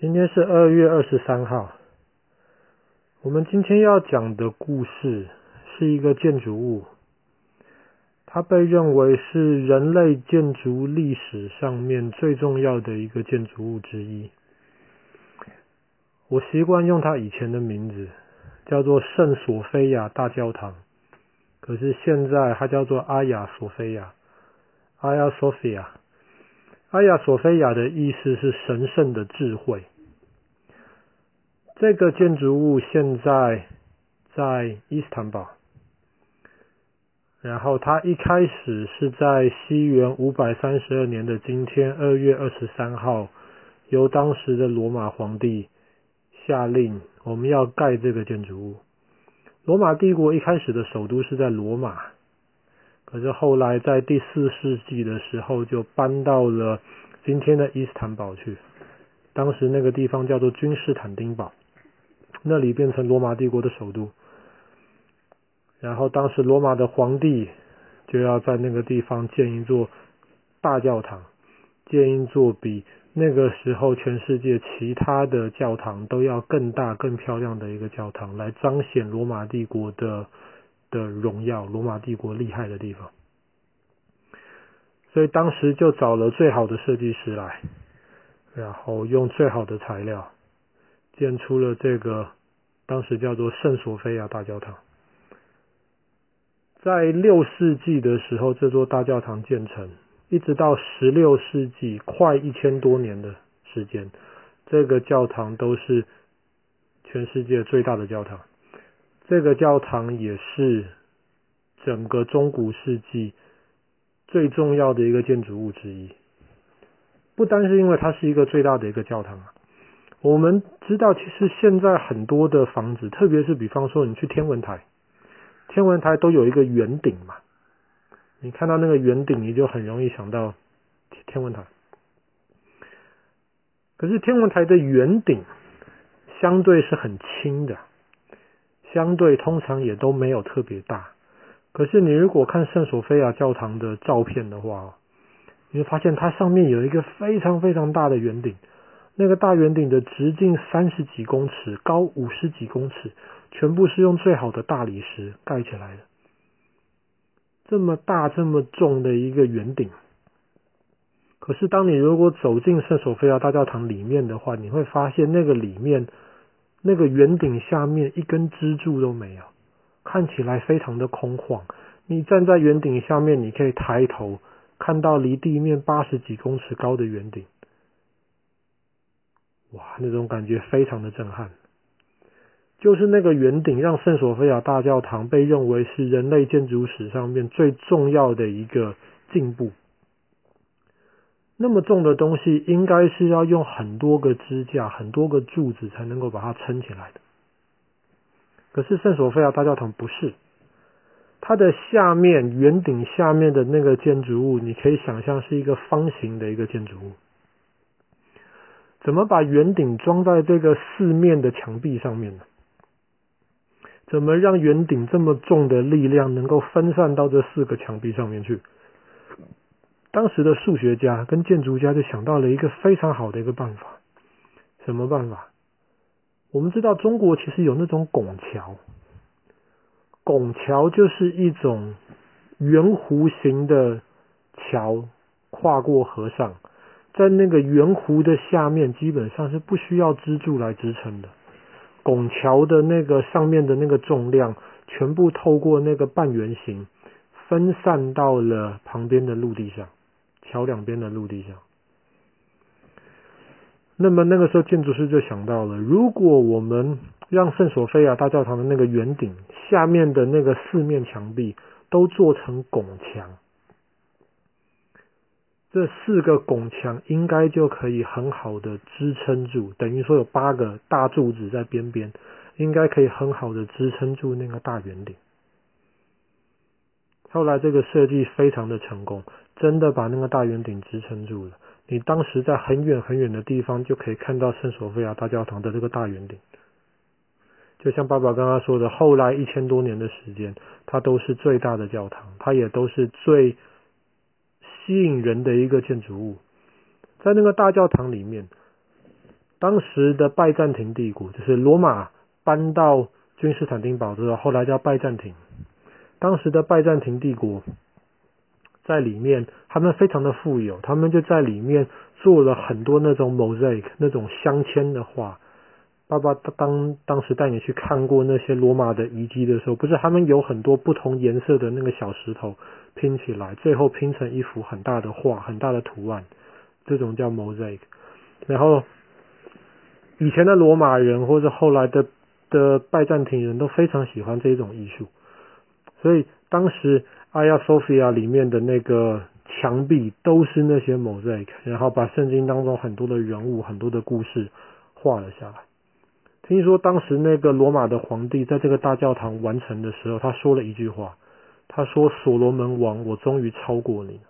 今天是二月二十三号。我们今天要讲的故事是一个建筑物，它被认为是人类建筑历史上面最重要的一个建筑物之一。我习惯用它以前的名字，叫做圣索菲亚大教堂，可是现在它叫做阿亚索菲亚 （Hagia Sophia）。阿亚索菲亚的意思是神圣的智慧。这个建筑物现在在伊斯坦堡，然后它一开始是在西元五百三十二年的今天二月二十三号，由当时的罗马皇帝下令我们要盖这个建筑物。罗马帝国一开始的首都是在罗马。可是后来在第四世纪的时候，就搬到了今天的伊斯坦堡去。当时那个地方叫做君士坦丁堡，那里变成罗马帝国的首都。然后当时罗马的皇帝就要在那个地方建一座大教堂，建一座比那个时候全世界其他的教堂都要更大、更漂亮的一个教堂，来彰显罗马帝国的。的荣耀，罗马帝国厉害的地方，所以当时就找了最好的设计师来，然后用最好的材料建出了这个当时叫做圣索菲亚大教堂。在六世纪的时候，这座大教堂建成，一直到十六世纪，快一千多年的时间，这个教堂都是全世界最大的教堂。这个教堂也是整个中古世纪最重要的一个建筑物之一，不单是因为它是一个最大的一个教堂啊。我们知道，其实现在很多的房子，特别是比方说你去天文台，天文台都有一个圆顶嘛，你看到那个圆顶，你就很容易想到天文台。可是天文台的圆顶相对是很轻的。相对通常也都没有特别大，可是你如果看圣索菲亚教堂的照片的话，你会发现它上面有一个非常非常大的圆顶，那个大圆顶的直径三十几公尺，高五十几公尺，全部是用最好的大理石盖起来的。这么大这么重的一个圆顶，可是当你如果走进圣索菲亚大教堂里面的话，你会发现那个里面。那个圆顶下面一根支柱都没有，看起来非常的空旷。你站在圆顶下面，你可以抬头看到离地面八十几公尺高的圆顶，哇，那种感觉非常的震撼。就是那个圆顶，让圣索菲亚大教堂被认为是人类建筑史上面最重要的一个进步。那么重的东西，应该是要用很多个支架、很多个柱子才能够把它撑起来的。可是圣索菲亚大教堂不是，它的下面圆顶下面的那个建筑物，你可以想象是一个方形的一个建筑物。怎么把圆顶装在这个四面的墙壁上面呢？怎么让圆顶这么重的力量能够分散到这四个墙壁上面去？当时的数学家跟建筑家就想到了一个非常好的一个办法，什么办法？我们知道中国其实有那种拱桥，拱桥就是一种圆弧形的桥，跨过河上，在那个圆弧的下面基本上是不需要支柱来支撑的，拱桥的那个上面的那个重量全部透过那个半圆形分散到了旁边的陆地上。桥两边的陆地上，那么那个时候建筑师就想到了，如果我们让圣索菲亚大教堂的那个圆顶下面的那个四面墙壁都做成拱墙，这四个拱墙应该就可以很好的支撑住，等于说有八个大柱子在边边，应该可以很好的支撑住那个大圆顶。后来这个设计非常的成功。真的把那个大圆顶支撑住了。你当时在很远很远的地方就可以看到圣索菲亚大教堂的这个大圆顶。就像爸爸刚刚说的，后来一千多年的时间，它都是最大的教堂，它也都是最吸引人的一个建筑物。在那个大教堂里面，当时的拜占庭帝国，就是罗马搬到君士坦丁堡之后，后来叫拜占庭。当时的拜占庭帝国在里面，他们非常的富有，他们就在里面做了很多那种 mosaic 那种镶嵌的画。爸爸当当时带你去看过那些罗马的遗迹的时候，不是他们有很多不同颜色的那个小石头拼起来，最后拼成一幅很大的画，很大的图案，这种叫 mosaic。然后。以前的罗马人或者后来的的拜占庭人都非常喜欢这种艺术，所以当时 Hagia Sophia 里面的那个墙壁都是那些 mosaic，然后把圣经当中很多的人物、很多的故事画了下来。听说当时那个罗马的皇帝在这个大教堂完成的时候，他说了一句话，他说：“所罗门王，我终于超过你了。”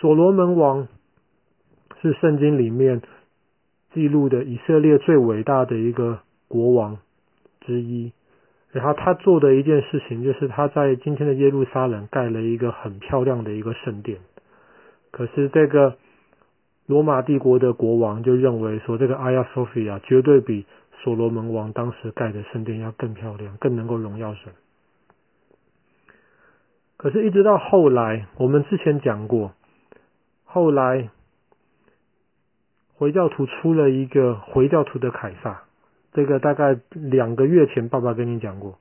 所罗门王是圣经里面。记录的以色列最伟大的一个国王之一，然后他做的一件事情就是他在今天的耶路撒冷盖了一个很漂亮的一个圣殿。可是这个罗马帝国的国王就认为说，这个 Hagia Sophia 绝对比所罗门王当时盖的圣殿要更漂亮，更能够荣耀神。可是，一直到后来，我们之前讲过，后来。回教徒出了一个回教徒的凯撒，这个大概两个月前爸爸跟你讲过，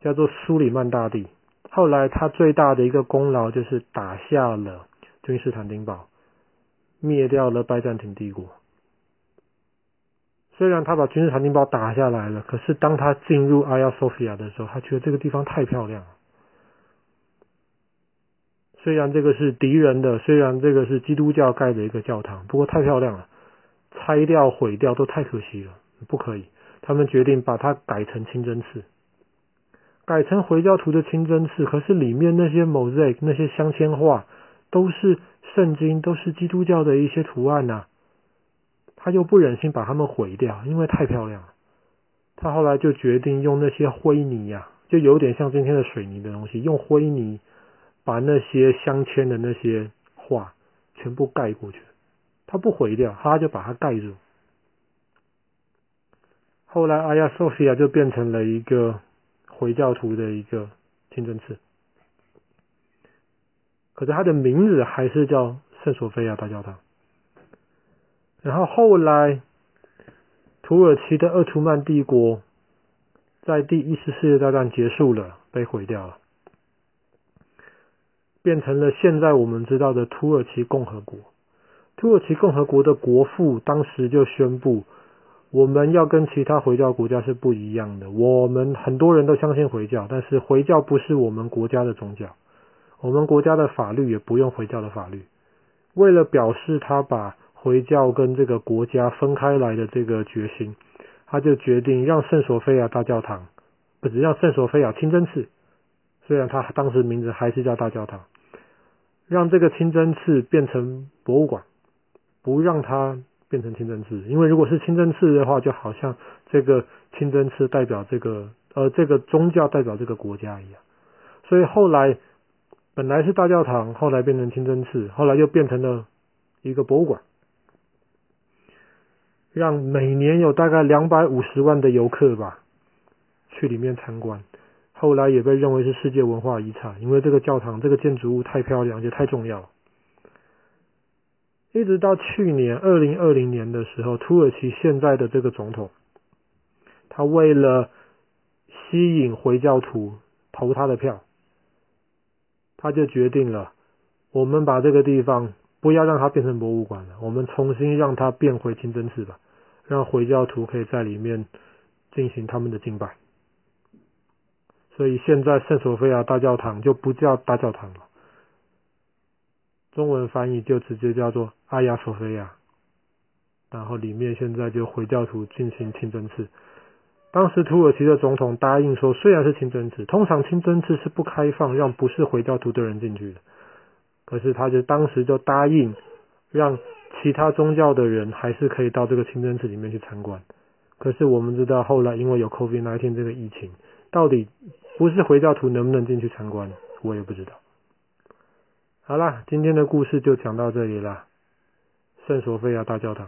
叫做苏里曼大帝。后来他最大的一个功劳就是打下了君士坦丁堡，灭掉了拜占庭帝国。虽然他把君士坦丁堡打下来了，可是当他进入阿亚索菲亚的时候，他觉得这个地方太漂亮了。虽然这个是敌人的，虽然这个是基督教盖的一个教堂，不过太漂亮了，拆掉毁掉都太可惜了，不可以。他们决定把它改成清真寺，改成回教徒的清真寺。可是里面那些 mosaic 那些镶嵌画都是圣经，都是基督教的一些图案呐、他又不忍心把它们毁掉，因为太漂亮了。他后来就决定用那些灰泥呀、啊，就有点像今天的水泥的东西，用灰泥。把那些镶嵌的那些画全部盖过去，他不毁掉，他就把它盖住。后来，阿亚索菲亚就变成了一个回教徒的一个清真寺，可是它的名字还是叫圣索菲亚大教堂。然后后来，土耳其的鄂图曼帝国在第一次世界大战结束了，被毁掉了。变成了现在我们知道的土耳其共和国。土耳其共和国的国父当时就宣布，我们要跟其他回教国家是不一样的。我们很多人都相信回教，但是回教不是我们国家的宗教，我们国家的法律也不用回教的法律。为了表示他把回教跟这个国家分开来的这个决心，他就决定让圣索菲亚大教堂，不只让圣索菲亚清真寺。虽然他当时名字还是叫大教堂，让这个清真寺变成博物馆，不让它变成清真寺，因为如果是清真寺的话，就好像这个清真寺代表这个呃这个宗教代表这个国家一样，所以后来本来是大教堂，后来变成清真寺，后来又变成了一个博物馆，让每年有大概两百五十万的游客吧去里面参观。后来也被认为是世界文化遗产，因为这个教堂这个建筑物太漂亮，也太重要了。一直到去年二零二零年的时候，土耳其现在的这个总统，他为了吸引回教徒投他的票，他就决定了，我们把这个地方不要让它变成博物馆了，我们重新让它变回清真寺吧，让回教徒可以在里面进行他们的敬拜。所以现在圣索菲亚大教堂就不叫大教堂了，中文翻译就直接叫做阿亚索菲亚，然后里面现在就回教徒进行清真寺。当时土耳其的总统答应说，虽然是清真寺，通常清真寺是不开放让不是回教徒的人进去的，可是他就当时就答应让其他宗教的人还是可以到这个清真寺里面去参观。可是我们知道后来因为有 COVID-19 这个疫情，到底不是回教徒能不能进去参观，我也不知道。好啦，今天的故事就讲到这里啦。圣索菲亚大教堂。